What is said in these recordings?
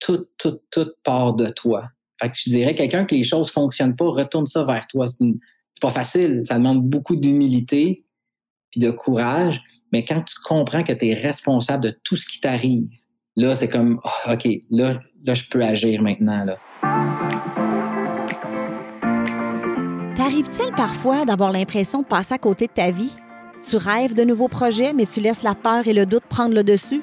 tout, tout, tout part de toi. Fait que je dirais, quelqu'un que les choses fonctionnent pas, retourne ça vers toi. C'est pas facile. Ça demande beaucoup d'humilité puis de courage. Mais quand tu comprends que tu es responsable de tout ce qui t'arrive, là, c'est comme, ah, OK, là, là, je peux agir maintenant. Là. T'arrive-t-il parfois d'avoir l'impression de passer à côté de ta vie? Tu rêves de nouveaux projets, mais tu laisses la peur et le doute prendre le dessus?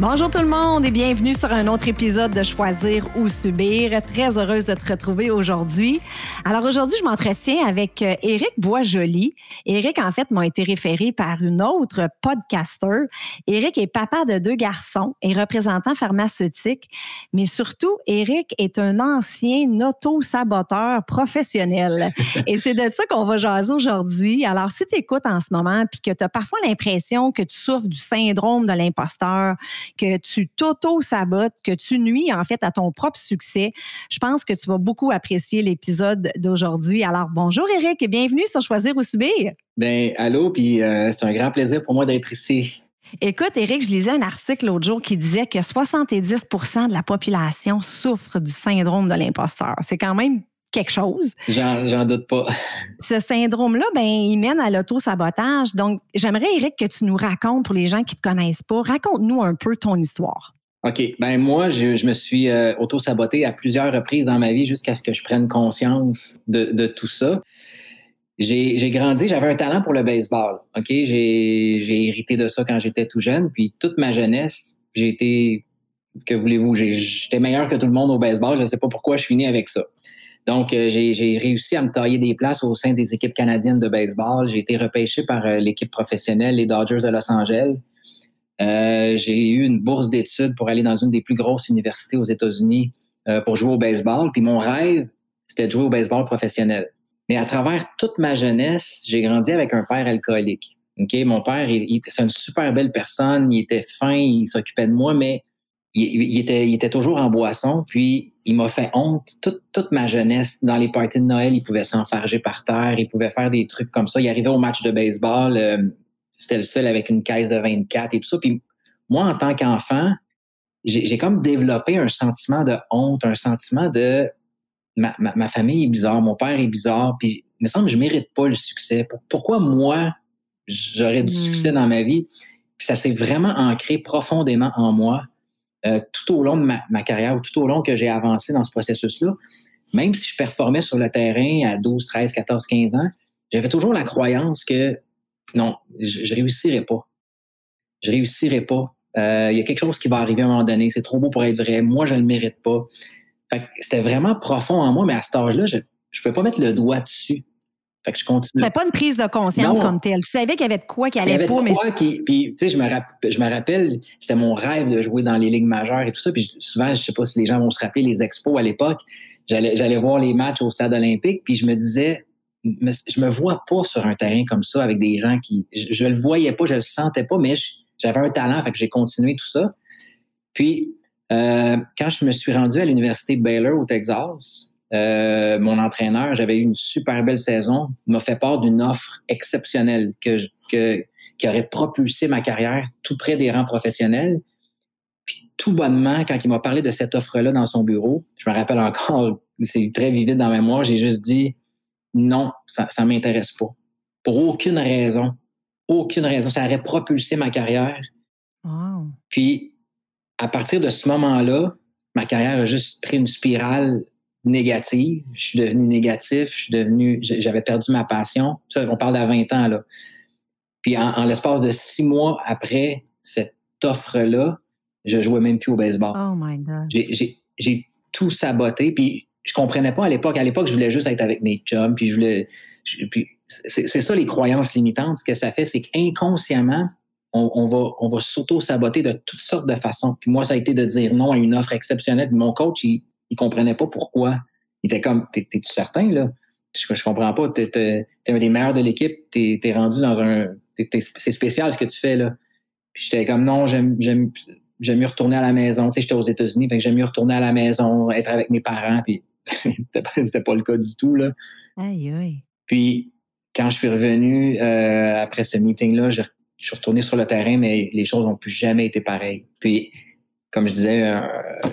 Bonjour tout le monde et bienvenue sur un autre épisode de Choisir ou Subir. Très heureuse de te retrouver aujourd'hui. Alors aujourd'hui, je m'entretiens avec euh, Éric Boisjoli. Éric, en fait, m'a été référé par une autre podcaster. Éric est papa de deux garçons et représentant pharmaceutique, mais surtout, Éric est un ancien auto-saboteur professionnel. et c'est de ça qu'on va jaser aujourd'hui. Alors, si tu écoutes en ce moment puis que tu as parfois l'impression que tu souffres du syndrome de l'imposteur, que tu t'auto-sabotes, que tu nuis en fait à ton propre succès, je pense que tu vas beaucoup apprécier l'épisode d'aujourd'hui. Alors, bonjour Eric et bienvenue sur Choisir ou Subir. Ben, allô, puis euh, c'est un grand plaisir pour moi d'être ici. Écoute, Eric, je lisais un article l'autre jour qui disait que 70% de la population souffre du syndrome de l'imposteur. C'est quand même quelque chose. J'en doute pas. Ce syndrome-là, ben, il mène à l'auto-sabotage. Donc, j'aimerais, Eric, que tu nous racontes pour les gens qui ne te connaissent pas. Raconte-nous un peu ton histoire. OK. Ben moi, je, me suis euh, auto-saboté à plusieurs reprises dans ma vie jusqu'à ce que je prenne conscience de, tout ça. J'ai grandi, j'avais un talent pour le baseball. OK? J'ai hérité de ça quand j'étais tout jeune. Puis toute ma jeunesse, j'ai été, que voulez-vous, j'étais meilleur que tout le monde au baseball. Je ne sais pas pourquoi je finis avec ça. Donc, euh, j'ai réussi à me tailler des places au sein des équipes canadiennes de baseball. J'ai été repêché par euh, l'équipe professionnelle, les Dodgers de Los Angeles. Euh, j'ai eu une bourse d'études pour aller dans une des plus grosses universités aux États-Unis pour jouer au baseball. Puis mon rêve, c'était de jouer au baseball professionnel. Mais à travers toute ma jeunesse, j'ai grandi avec un père alcoolique. Mon père, c'est une super belle personne, il était fin, il s'occupait de moi, mais il, était, il était toujours en boisson, puis il m'a fait honte toute, toute, ma jeunesse. Dans les parties de Noël, il pouvait s'enfarger par terre, il pouvait faire des trucs comme ça. Il arrivait au match de baseball, euh, c'était le seul avec une caisse de 24 et tout ça. Puis moi, en tant qu'enfant, j'ai comme développé un sentiment de honte, un sentiment de ma, ma, famille est bizarre, mon père est bizarre, puis il me semble que je mérite pas le succès. Pourquoi moi, j'aurais du succès hmm. dans ma vie? Puis ça s'est vraiment ancré profondément en moi. Euh, tout au long de ma, carrière ou tout au long que j'ai avancé dans ce processus-là, même si je performais sur le terrain à 12, 13, 14, 15 ans, j'avais toujours la croyance que non, je, je réussirais pas. Je réussirais pas. Euh, il y a quelque chose qui va arriver à un moment donné. C'est trop beau pour être vrai. Moi, je ne le mérite pas. C'était vraiment profond en moi, mais à cet âge-là, je ne pouvais pas mettre le doigt dessus. Fait que je continue. C'était pas une prise de conscience comme telle. Tu savais qu'il y avait de quoi qui allait il y avait pas, de quoi Qui, puis, tu sais, je me, rappelle, je me rappelle, c'était mon rêve de jouer dans les ligues majeures et tout ça. Puis souvent, je sais pas si les gens vont se rappeler les expos à l'époque. J'allais, j'allais voir les matchs au stade olympique, puis je me disais, je me vois pas sur un terrain comme ça avec des gens qui, je, je le voyais pas, je le sentais pas, mais j'avais un talent, fait que j'ai continué tout ça. Puis, euh, quand je me suis rendu à l'université Baylor au Texas, euh, mon entraîneur, j'avais eu une super belle saison, m'a fait part d'une offre exceptionnelle que, que, qui aurait propulsé ma carrière tout près des rangs professionnels. Puis tout bonnement, quand il m'a parlé de cette offre-là dans son bureau, je me rappelle encore, c'est très vivide dans ma mémoire, j'ai juste dit non, ça ne m'intéresse pas. Pour aucune raison. Aucune raison. Ça aurait propulsé ma carrière. Puis, à partir de ce moment-là, ma carrière a juste pris une spirale négative. Je suis devenu négatif. Je suis devenu, j'avais perdu ma passion. Ça, on parle d'à 20 ans, là. Puis en, l'espace de six mois après cette offre-là, je jouais même plus au baseball. Oh my God. J'ai tout saboté. Puis je comprenais pas à l'époque. À l'époque, je voulais juste être avec mes chums. Puis je voulais. puis c'est ça les croyances limitantes. Ce que ça fait, c'est qu'inconsciemment, on, va, on va s'auto-saboter de toutes sortes de façons. Puis moi, ça a été de dire non à une offre exceptionnelle. Mon coach, il, il comprenait pas pourquoi. Il était comme, t'es-tu certain, là? Je, je comprends pas. T'es es, un des meilleurs de l'équipe. T'es es rendu dans un. C'est spécial ce que tu fais, là. Puis j'étais comme, non, j'aime mieux retourner à la maison. Tu sais, j'étais aux États-Unis, fait que j'aime mieux retourner à la maison, être avec mes parents. Puis c'était pas, pas le cas du tout, là. Aïe, aïe. Puis quand je suis revenu euh, après ce meeting-là, je, suis retourné sur le terrain, mais les choses n'ont plus jamais été pareilles. Puis, comme je disais, euh,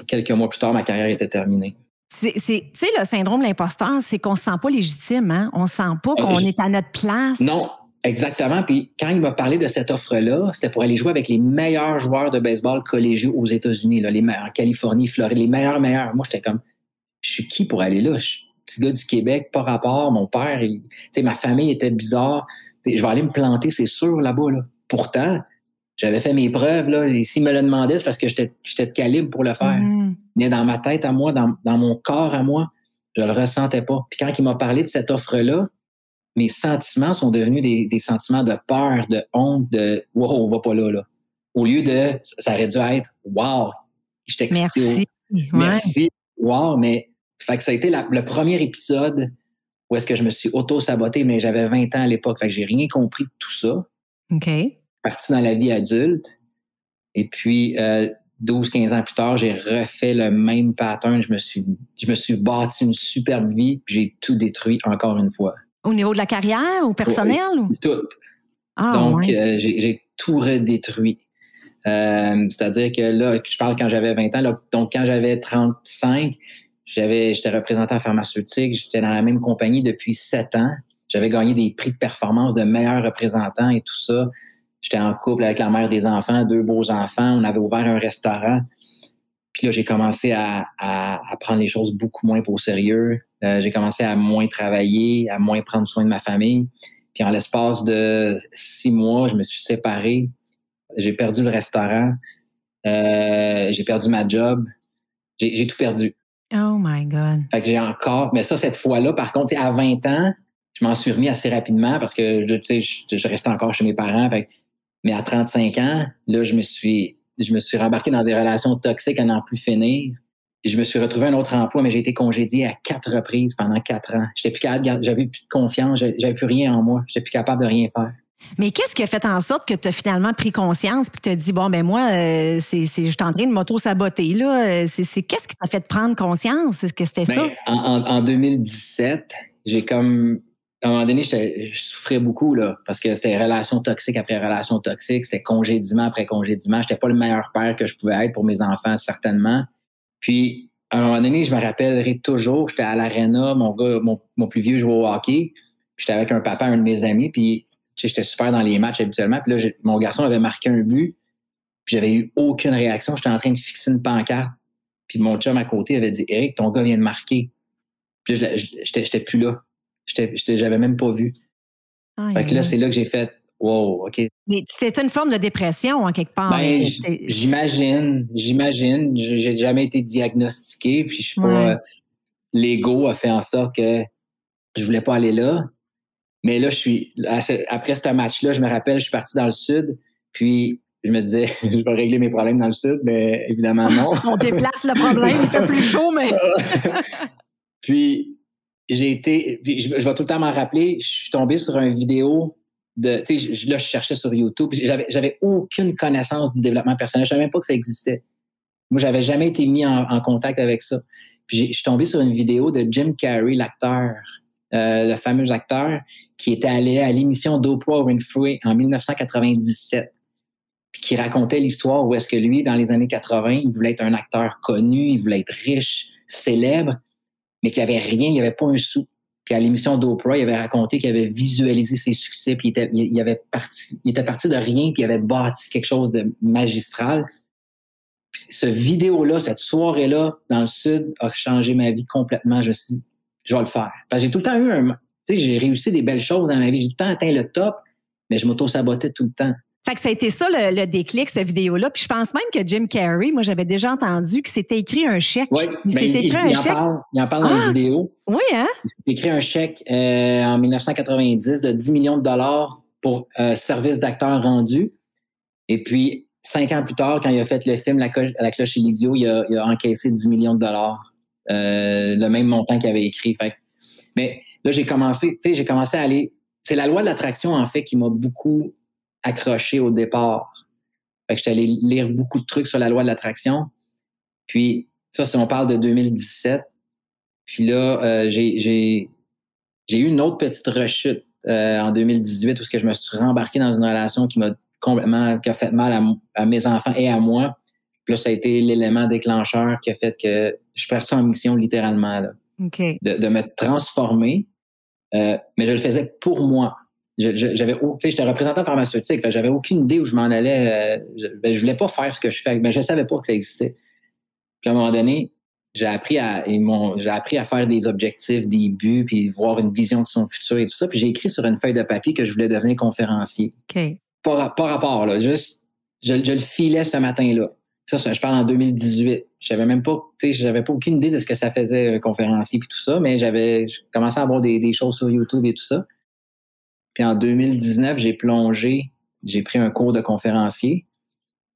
quelques mois plus tard, ma carrière était terminée. C'est, le syndrome de l'imposteur, c'est qu'on ne se sent pas légitime, hein? On ne sent pas euh, qu'on est à notre place. Non, exactement. Puis quand il m'a parlé de cette offre-là, c'était pour aller jouer avec les meilleurs joueurs de baseball collégiaux aux États-Unis, les meilleurs, en Californie, Floride, les meilleurs, meilleurs. Moi, j'étais comme, je suis qui pour aller là? petit gars du Québec, pas rapport. Mon père, ma famille était bizarre. je vais aller me planter, c'est sûr, là-bas. Là. Pourtant, j'avais fait mes preuves. Là, et s'il me le demandait, c'est parce que j'étais de calibre pour le faire. Mm-hmm. Mais dans ma tête à moi, dans, mon corps à moi, je le ressentais pas. Puis quand il m'a parlé de cette offre-là, mes sentiments sont devenus des, sentiments de peur, de honte, de wow, on va pas là, là. Au lieu de ça aurait dû être wow, j'étais Merci. Merci. Wow, mais fait que ça a été le premier épisode où est-ce que je me suis auto-saboté, mais j'avais 20 ans à l'époque. Fait que j'ai rien compris de tout ça. OK. Parti dans la vie adulte. Et puis, 12-15 euh, ans plus tard, j'ai refait le même pattern. Je me suis, je me suis bâti une superbe vie, puis j'ai tout détruit encore une fois. Au niveau de la carrière ou personnel? ou? Tout. Ah, Donc, euh, j'ai tout redétruit. Euh, c'est-à-dire que là, je parle quand j'avais 20 ans. donc, quand j'avais 35, j'avais, j'étais représentant pharmaceutique, j'étais dans la même compagnie depuis sept ans. J'avais gagné des prix de performance de meilleurs représentants et tout ça. J'étais en couple avec la mère des enfants, deux beaux enfants. On avait ouvert un restaurant. Puis là, j'ai commencé à, à, prendre les choses beaucoup moins au sérieux. Euh, j'ai commencé à moins travailler, à moins prendre soin de ma famille. Puis en l'espace de six mois, je me suis séparé. J'ai perdu le restaurant. Euh, j'ai perdu ma job. J'ai tout perdu. Oh my God. Fait que j'ai encore, mais ça, cette fois-là, par contre, à 20 ans, je m'en suis remis assez rapidement parce que je, je, je restais encore chez mes parents. Fait, mais à 35 ans, là, je me suis, je me suis rembarqué dans des relations toxiques à n'en plus finir. je me suis retrouvé un autre emploi, mais j'ai été congédié à quatre reprises pendant quatre ans. J'étais plus capable, j'avais plus de confiance, j'avais plus rien en moi, j'étais plus capable de rien faire. Mais qu'est-ce qui a fait en sorte que tu as finalement pris conscience et que tu as dit, bon, ben moi, euh, c'est, je suis en train de m'auto-saboter. Là. C'est, qu'est-ce qui t'a fait prendre conscience? Est-ce que c'était ben, ça? En, 2017, j'ai comme. À un moment donné, je souffrais beaucoup là, parce que c'était relation toxique après relation toxique, c'était congédiement après congédiement. J'étais pas le meilleur père que je pouvais être pour mes enfants, certainement. Puis, à un moment donné, je me rappellerai toujours, j'étais à l'aréna, mon gars, mon, plus vieux jouait au hockey, j'étais avec un papa, un de mes amis, puis j'étais super dans les matchs habituellement. Puis là, mon garçon avait marqué un but, puis j'avais eu aucune réaction. J'étais en train de fixer une pancarte. Puis mon chum à côté avait dit Eric, ton gars vient de marquer. Puis là, j'étais plus là. J'avais même pas vu. fait que là, c'est là que j'ai fait Wow, OK. Mais c'était une forme de dépression en quelque part. Ben, j'imagine, j'imagine. J'ai jamais été diagnostiqué, puis je suis pas. L'ego a fait en sorte que je voulais pas aller là. Mais là, je suis après ce match-là, je me rappelle, je suis parti dans le sud, puis je me disais, je vais régler mes problèmes dans le sud, mais évidemment non. On déplace le problème, il fait plus chaud, mais. puis j'ai été, je, vais tout le temps m'en rappeler, je suis tombé sur une vidéo de, tu sais, là je cherchais sur YouTube, j'avais, aucune connaissance du développement personnel, je savais même pas que ça existait. Moi, j'avais jamais été mis en, en contact avec ça. Puis je suis tombé sur une vidéo de Jim Carrey, l'acteur, euh, le fameux acteur qui était allé à l'émission d'Oprah Winfrey en 1997 puis qui racontait l'histoire où est-ce que lui, dans les années 80, il voulait être un acteur connu, il voulait être riche, célèbre, mais qu'il n'y avait rien, il n'y avait pas un sou. Puis à l'émission d'Oprah, il avait raconté qu'il avait visualisé ses succès, puis il était, il, avait parti, il était parti de rien, puis il avait bâti quelque chose de magistral. ce vidéo-là, cette soirée-là, dans le Sud, a changé ma vie complètement. Je me suis dit, je vais le faire. Parce que j'ai tout le temps eu un. Tu sais, j'ai réussi des belles choses dans ma vie. J'ai tout le temps atteint le top, mais je m'auto-sabotais tout le temps. Fait que ça a été ça le, déclic, cette vidéo-là. Puis je pense même que Jim Carrey, moi j'avais déjà entendu que c'était écrit un chèque. Oui, il s'était écrit il, un chèque. En parle, il en parle dans la ah! vidéo. Oui, hein? Il s'est écrit un chèque euh, en 1990 de 10 millions de dollars pour euh, service d'acteur rendu. Et puis, cinq ans plus tard, quand il a fait le film La, cloche et l'idiot, il a, il a, encaissé 10 millions de dollars. Euh, le même montant qu'il avait écrit. Fait. Mais là, j'ai commencé, tu sais, j'ai commencé à aller. C'est la loi de l'attraction, en fait, qui m'a beaucoup accroché au départ. Fait que j'étais allé lire beaucoup de trucs sur la loi de l'attraction. Puis, ça, si on parle de 2017, puis là, euh, j'ai eu une autre petite rechute euh, en 2018 où que je me suis rembarqué dans une relation qui m'a complètement, qui a fait mal à, mes enfants et à moi. Puis là, ça a été l'élément déclencheur qui a fait que je suis en mission littéralement, là. De, me transformer. Euh, mais je le faisais pour moi j'avais j'étais représentant pharmaceutique j'avais aucune idée où je m'en allais euh, je, ben, je voulais pas faire ce que je fais mais je savais pas que ça existait puis à un moment donné j'ai appris à j'ai appris à faire des objectifs des buts puis voir une vision de son futur et tout ça puis j'ai écrit sur une feuille de papier que je voulais devenir conférencier OK. pas, pas rapport là juste je, je le filais ce matin là ça, je parle en 2018. J'avais même pas, tu sais, j'avais pas aucune idée de ce que ça faisait un conférencier puis tout ça, mais j'avais commencé à avoir des, des, choses sur YouTube et tout ça. Puis en 2019, j'ai plongé, j'ai pris un cours de conférencier.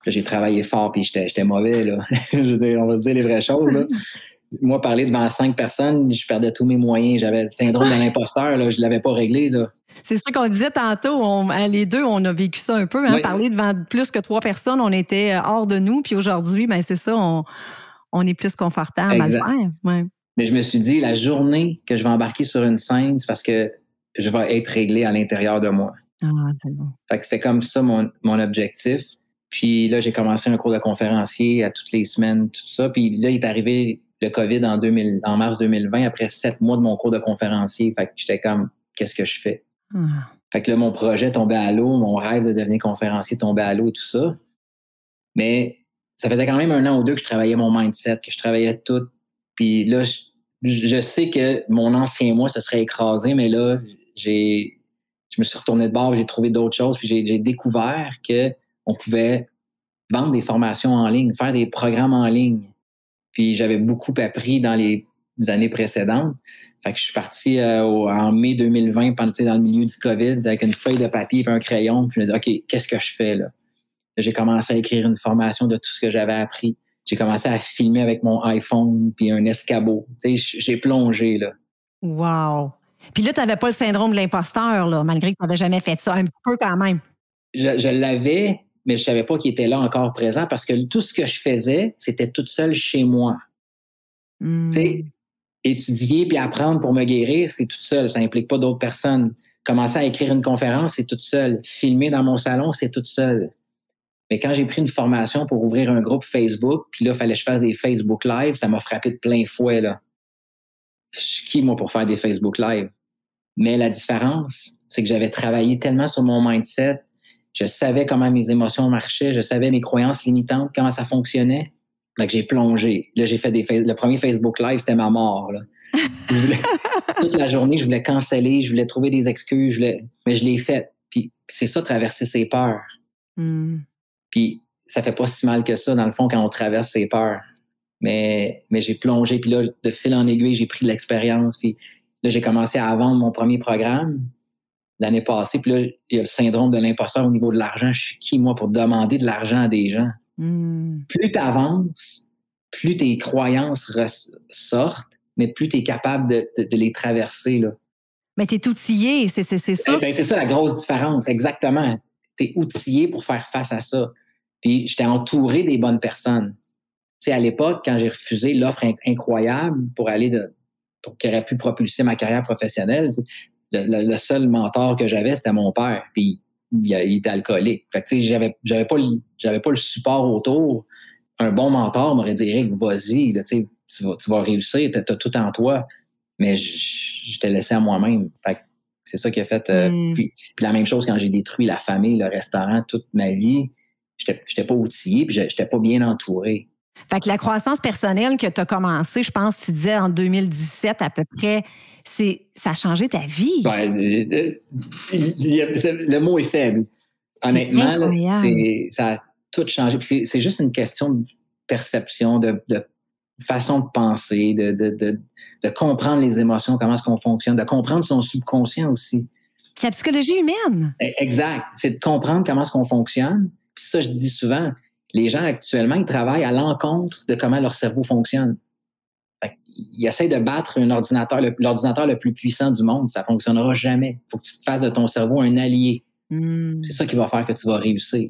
J'ai travaillé fort, puis j'étais mauvais. Là. je veux dire, on va dire les vraies choses. Là. Moi, parler devant cinq personnes, je perdais tous mes moyens. J'avais le syndrome de l'imposteur. Là. Je ne l'avais pas réglé. Là. C'est ça qu'on disait tantôt. Hein, les deux, on a vécu ça un peu. Hein? Parler devant plus que trois personnes, on était euh, hors de nous. Puis aujourd'hui, ben, c'est ça, on, on, est plus confortable à le faire. Mais je me suis dit, la journée que je vais embarquer sur une scène, c'est parce que je vais être réglé à l'intérieur de moi. Ah, c'est bon. Fait que c'était comme ça mon, mon objectif. Puis là, j'ai commencé un cours de conférencier à toutes les semaines, tout ça. Puis là, il est arrivé le COVID en, 2000, en mars 2020, après sept mois de mon cours de conférencier. Fait que j'étais comme, qu'est-ce que je fais? Ah. Fait que là, mon projet tombait à l'eau, mon rêve de devenir conférencier tombait à l'eau et tout ça. Mais ça faisait quand même un an ou deux que je travaillais mon mindset, que je travaillais tout. Puis là, je, je sais que mon ancien moi se serait écrasé, mais là, j'ai, je me suis retourné de bord, j'ai trouvé d'autres choses, puis j'ai, découvert que on pouvait vendre des formations en ligne, faire des programmes en ligne. Puis j'avais beaucoup appris dans les années précédentes. Fait que je suis parti euh, en mai 2020, pendant dans le milieu du COVID, avec une feuille de papier et un crayon. Puis je me dis, OK, qu'est-ce que je fais là? J'ai commencé à écrire une formation de tout ce que j'avais appris. J'ai commencé à filmer avec mon iPhone puis un escabeau. J'ai plongé là. Wow! Puis là, tu n'avais pas le syndrome de l'imposteur, là, malgré que tu n'avais jamais fait ça, un petit peu quand même. Je, l'avais, mais je ne savais pas qu'il était là encore présent parce que tout ce que je faisais, c'était toute seule chez moi. Hmm. Tu sais, étudier puis apprendre pour me guérir, c'est toute seule. Ça n'implique pas d'autres personnes. Commencer à écrire une conférence, c'est toute seule. Filmer dans mon salon, c'est toute seule. Mais quand j'ai pris une formation pour ouvrir un groupe Facebook, puis là, il fallait que je fasse des Facebook Live, ça m'a frappé de plein fouet, là. Je suis qui, moi, pour faire des Facebook Live? Mais la différence, c'est que j'avais travaillé tellement sur mon mindset, je savais comment mes émotions marchaient, je savais mes croyances limitantes, comment ça fonctionnait. Donc, j'ai plongé. Là, j'ai fait des le premier Facebook Live, c'était ma mort. toute la journée, je voulais canceller, je voulais trouver des excuses, mais je l'ai fait. Puis c'est ça, traverser ses peurs. Hmm. Puis ça fait pas si mal que ça, dans le fond, quand on traverse ses peurs. Mais, mais j'ai plongé, puis là, de fil en aiguille, j'ai pris de l'expérience. Puis Là, j'ai commencé à vendre mon premier programme l'année passée. Puis là, il y a le syndrome de l'imposteur au niveau de l'argent. Je suis qui, moi, pour demander de l'argent à des gens? Hmm. Plus tu avances, plus tes croyances sortent, mais plus tu es capable de, les traverser. Là. Mais tu es outillé, c'est ça. Eh ben, c'est ça la grosse différence, exactement. Tu es outillé pour faire face à ça. Puis j'étais entouré des bonnes personnes. Tu sais, à l'époque, quand j'ai refusé l'offre incroyable pour aller de, qui aurait pu propulser ma carrière professionnelle. Le, seul mentor que j'avais, c'était mon père. Puis il, était alcoolique. Fait que, j'avais, j'avais pas, j'avais pas le support autour. Un bon mentor m'aurait dit, Eric, vas-y, tu, vas, tu vas réussir, tu as, tout en toi. Mais je, t'ai laissé à moi-même. c'est ça qui a fait. Euh, mm. puis, la même chose quand j'ai détruit la famille, le restaurant, toute ma vie. Je n'étais pas outillé, puis je n'étais pas bien entouré. Fait que la croissance personnelle que tu as commencé, je pense, tu disais en 2017 à peu près, c'est ça a changé ta vie. le mot est faible. Honnêtement, ça a tout changé. C'est juste une question de perception, de, façon de penser, de, de, comprendre les émotions, comment est-ce qu'on fonctionne, de comprendre son subconscient aussi. La psychologie humaine. E, exact. C'est de comprendre comment est-ce qu'on fonctionne. Puis ça, je dis souvent, les gens actuellement, ils travaillent à l'encontre de comment leur cerveau fonctionne. ils essayent de battre un ordinateur, l'ordinateur le, plus puissant du monde. Ça fonctionnera jamais. Il faut que tu te fasses de ton cerveau un allié. Hmm. C'est ça qui va faire que tu vas réussir.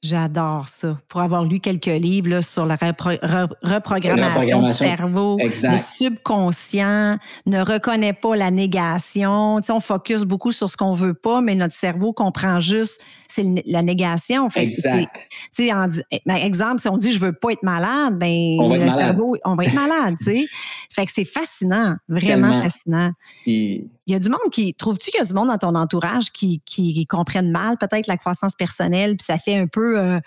J'adore ça. Pour avoir lu quelques livres sur la reprogrammation du cerveau, le subconscient ne reconnaît pas la négation. Tu on focus beaucoup sur ce qu'on veut pas, mais notre cerveau comprend juste c'est la négation. Fait exact. Tu ben, exemple, si on dit je veux pas être malade, ben le cerveau, on va être malade. sais. Fait que c'est fascinant, vraiment fascinant. Il y a du monde qui trouves-tu qu'il y a du monde dans ton entourage qui, qui, comprennent mal peut-être la croissance personnelle, puis ça fait un peu euh,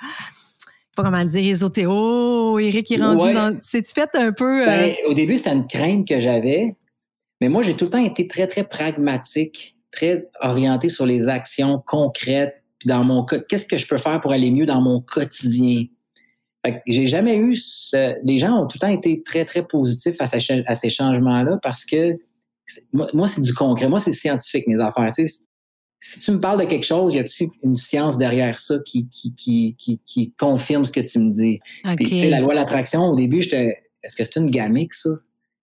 pas comment dire, ésotéo, Eric est rendu dans. C'est-tu fait un peu. Euh, ben, au début, c'était une crainte que j'avais, mais moi, j'ai tout le temps été très, très pragmatique, très orienté sur les actions concrètes, puis dans mon qu'est-ce que je peux faire pour aller mieux dans mon quotidien? j'ai jamais eu ce, les gens ont tout le temps été très très positifs à, ces, changements-là parce que moi, c'est du concret, moi c'est scientifique mes affaires. si tu me parles de quelque chose, y a-t-il une science derrière ça qui, qui, qui, confirme ce que tu me dis? la loi de l'attraction, au début, j'étais, est-ce que c'est une gamique, ça?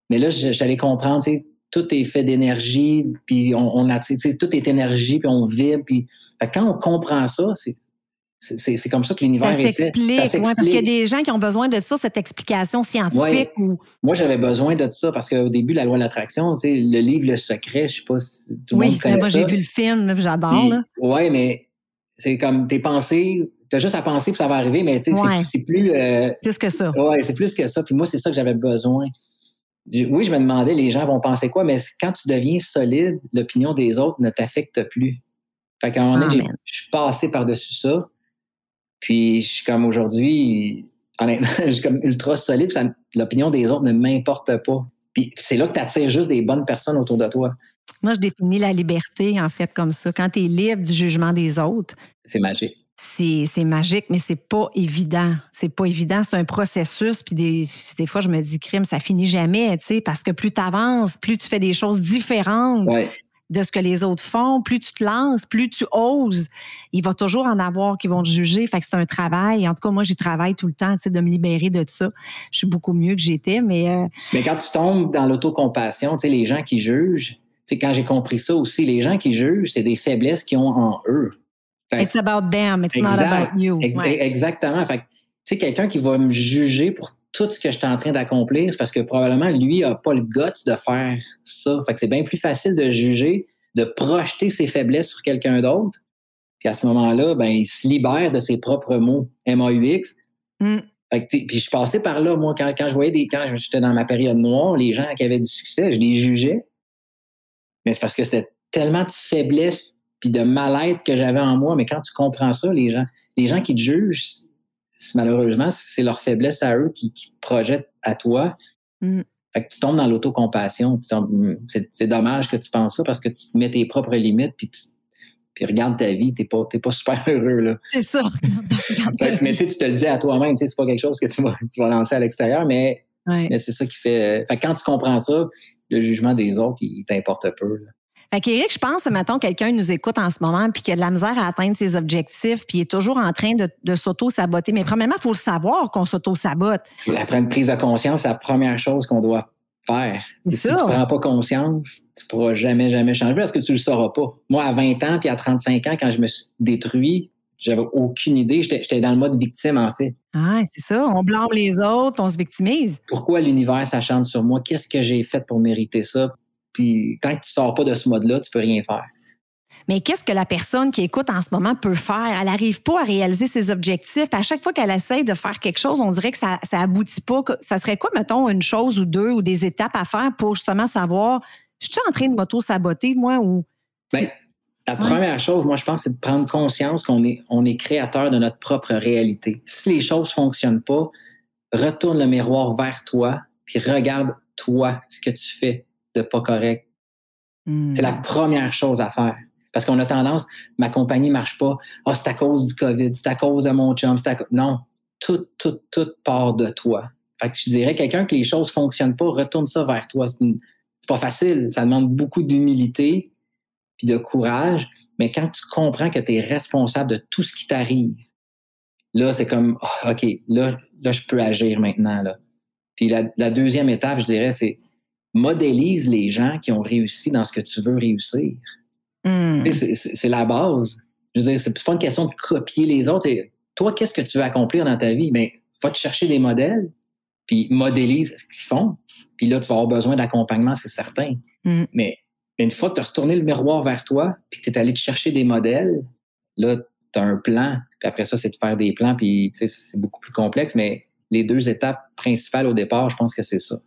Mais là, j'allais comprendre, tout est fait d'énergie, puis on, a, tout est énergie, puis on vibre, puis quand on comprend ça, c'est c'est comme ça que l'univers est fait. Ça s'explique, parce qu'il y a des gens qui ont besoin de ça, cette explication scientifique. Moi, j'avais besoin de ça parce qu'au début, la loi de l'attraction, le livre Le Secret, je sais pas si tout le monde connaît moi, j'ai vu le film, j'adore. Oui, mais c'est comme tes pensées, tu as juste à penser que ça va arriver, mais c'est plus... Euh, plus que ça. Oui, c'est plus que ça. Puis moi, c'est ça que j'avais besoin. Oui, je me demandais, les gens vont penser quoi, mais quand tu deviens solide, l'opinion des autres ne t'affecte plus. Fait qu'à un moment donné, je suis passé par-dessus ça. Puis je suis comme aujourd'hui, honnêtement, je suis comme ultra solide. L'opinion des autres ne m'importe pas. Puis c'est là que tu attires juste des bonnes personnes autour de toi. Moi, je définis la liberté, en fait, comme ça. Quand tu es libre du jugement des autres. C'est magique. C'est magique, mais c'est pas évident. C'est pas évident. C'est un processus. Puis des, des, fois, je me dis, crime, ça finit jamais, tu sais, parce que plus tu avances, plus tu fais des choses différentes. Ouais de ce que les autres font, plus tu te lances, plus tu oses, il va toujours en avoir qui vont te juger. Fait que c'est un travail. En tout cas, moi, j'y travaille tout le temps, tu sais, de me libérer de ça. Je suis beaucoup mieux que j'étais, mais... Euh, mais quand tu tombes dans l'autocompassion, tu sais, les gens qui jugent, tu sais, quand j'ai compris ça aussi, les gens qui jugent, c'est des faiblesses qu'ils ont en eux. It's about them, it's not about you. Exactement. Fait tu sais, quelqu'un qui va me juger pour tout ce que je suis en train d'accomplir, c'est parce que probablement lui n'a pas le guts de faire ça. Fait que c'est bien plus facile de juger, de projeter ses faiblesses sur quelqu'un d'autre. Puis à ce moment-là, ben, il se libère de ses propres mots M-A-U-X. Mm. puis je passé par là, moi, quand, je voyais des. Quand j'étais dans ma période noire, les gens qui avaient du succès, je les jugeais. Mais c'est parce que c'était tellement de faiblesse puis de mal-être que j'avais en moi. Mais quand tu comprends ça, les gens, les gens qui te jugent, malheureusement, c'est leur faiblesse à eux qui, te projettent à toi. Mm. Fait que tu tombes dans l'autocompassion. Hmm, c'est dommage que tu penses ça parce que tu te mets tes propres limites puis tu puis regarde ta vie, t'es pas, pas super heureux, là. C'est ça. mais tu te le dis à toi-même, c'est pas quelque chose que tu vas, tu vas lancer à l'extérieur, mais, c'est ça qui fait. Fait quand tu comprends ça, le jugement des autres, il, t'importe peu. Là. Fait qu'Éric, je pense, mettons, quelqu'un nous écoute en ce moment puis qui a de la misère à atteindre ses objectifs puis est toujours en train de, s'auto-saboter. Mais premièrement, il faut le savoir qu'on s'auto-sabote. Après une prise de conscience, c'est la première chose qu'on doit faire. Si tu ne prends pas conscience, tu ne pourras jamais, jamais changer parce que tu ne le sauras pas. Moi, à 20 ans puis à 35 ans, quand je me suis détruit, j'avais aucune idée. J'étais dans le mode victime, en fait. Ah, c'est ça. On blâme les autres, on se victimise. Pourquoi l'univers s'acharne sur moi? Qu'est-ce que j'ai fait pour mériter ça? Puis tant que tu sors pas de ce mode-là, tu peux rien faire. Mais qu'est-ce que la personne qui écoute en ce moment peut faire? Elle n'arrive pas à réaliser ses objectifs. À chaque fois qu'elle essaye de faire quelque chose, on dirait que ça n'aboutit pas. Ça serait quoi, mettons, une chose ou deux ou des étapes à faire pour justement savoir, je suis en train de m'auto-saboter, moi, ou... Bien, La première chose, moi, je pense, c'est de prendre conscience qu'on est, on est créateur de notre propre réalité. Si les choses ne fonctionnent pas, retourne le miroir vers toi, puis regarde toi ce que tu fais de pas correct. C'est la hmm. première chose à faire. Parce qu'on a tendance, ma compagnie marche pas. Ah, c'est à cause du COVID, c'est à cause de mon chum, c'est à Non, tout, tout, tout part de toi. Fait que je dirais, quelqu'un que les choses fonctionnent pas, retourne ça vers toi. C'est pas facile. Ça demande beaucoup d'humilité puis de courage. Mais quand tu comprends que tu es responsable de tout ce qui t'arrive, là, c'est comme, ah, OK, là, là, je peux agir maintenant. Là. Puis la, la deuxième étape, je dirais, c'est modélise les gens qui ont réussi dans ce que tu veux réussir. Hmm. C'est la base. Je veux dire, c'est pas une question de copier les autres. Toi, qu'est-ce que tu veux accomplir dans ta vie? Mais ben, va te chercher des modèles, puis modélise ce qu'ils font. Puis là, tu vas avoir besoin d'accompagnement, c'est certain. Hmm. Mais une fois que tu as retourné le miroir vers toi, puis que tu es allé te chercher des modèles, là, tu as un plan. Puis après ça, c'est de faire des plans, puis c'est beaucoup plus complexe. Mais les deux étapes principales au départ, je pense que c'est ça.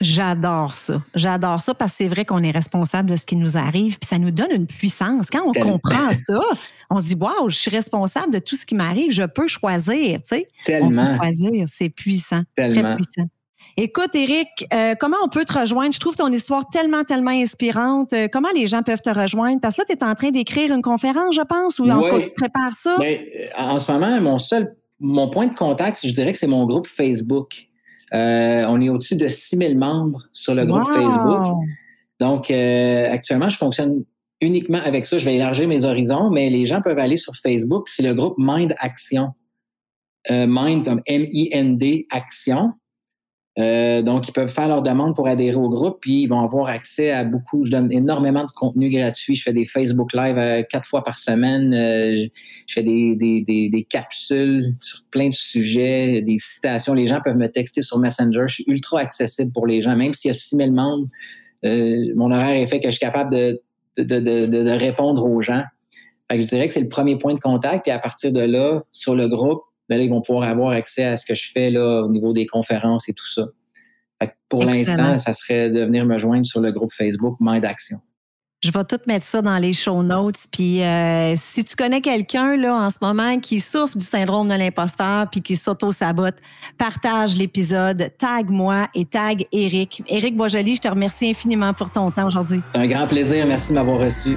J'adore ça. J'adore ça parce que c'est vrai qu'on est responsable de ce qui nous arrive, puis ça nous donne une puissance. Quand on comprend ça, on se dit Waouh, je suis responsable de tout ce qui m'arrive, je peux choisir. Tu sais? Tellement. On peut choisir, c'est puissant. Tellement. Très puissant. Écoute, Eric, euh, comment on peut te rejoindre? Je trouve ton histoire tellement, tellement inspirante. Euh, comment les gens peuvent te rejoindre? Parce que là, tu es en train d'écrire une conférence, je pense, ou en tout cas, tu prépares ça? Ben, en ce moment, mon seul, mon point de contact, je dirais que c'est mon groupe Facebook. Euh, on est au-dessus de 6000 membres sur le groupe Facebook. Donc, euh, actuellement, je fonctionne uniquement avec ça. Je vais élargir mes horizons, mais les gens peuvent aller sur Facebook. C'est le groupe Mind Action. Euh, Mind comme M-I-N-D Action. Euh, donc, ils peuvent faire leur demande pour adhérer au groupe, puis ils vont avoir accès à beaucoup. Je donne énormément de contenu gratuit. Je fais des Facebook Live euh, quatre fois par semaine. Euh, je fais des, capsules sur plein de sujets, des citations. Les gens peuvent me texter sur Messenger. Je suis ultra accessible pour les gens, même s'il y a 6000 membres. mon horaire est fait que je suis capable de, de, répondre aux gens. Je dirais que c'est le premier point de contact. Puis à partir de là, sur le groupe, ben là, ils vont pouvoir avoir accès à ce que je fais là, au niveau des conférences et tout ça. pour l'instant, ça serait de venir me joindre sur le groupe Facebook Mind Action. Je vais tout mettre ça dans les show notes. Puis euh, si tu connais quelqu'un là en ce moment qui souffre du syndrome de l'imposteur puis qui s'auto-sabote, partage l'épisode, tag moi et tag Eric. Eric Boisjoli, je te remercie infiniment pour ton temps aujourd'hui. C'est un grand plaisir. Merci de m'avoir reçu.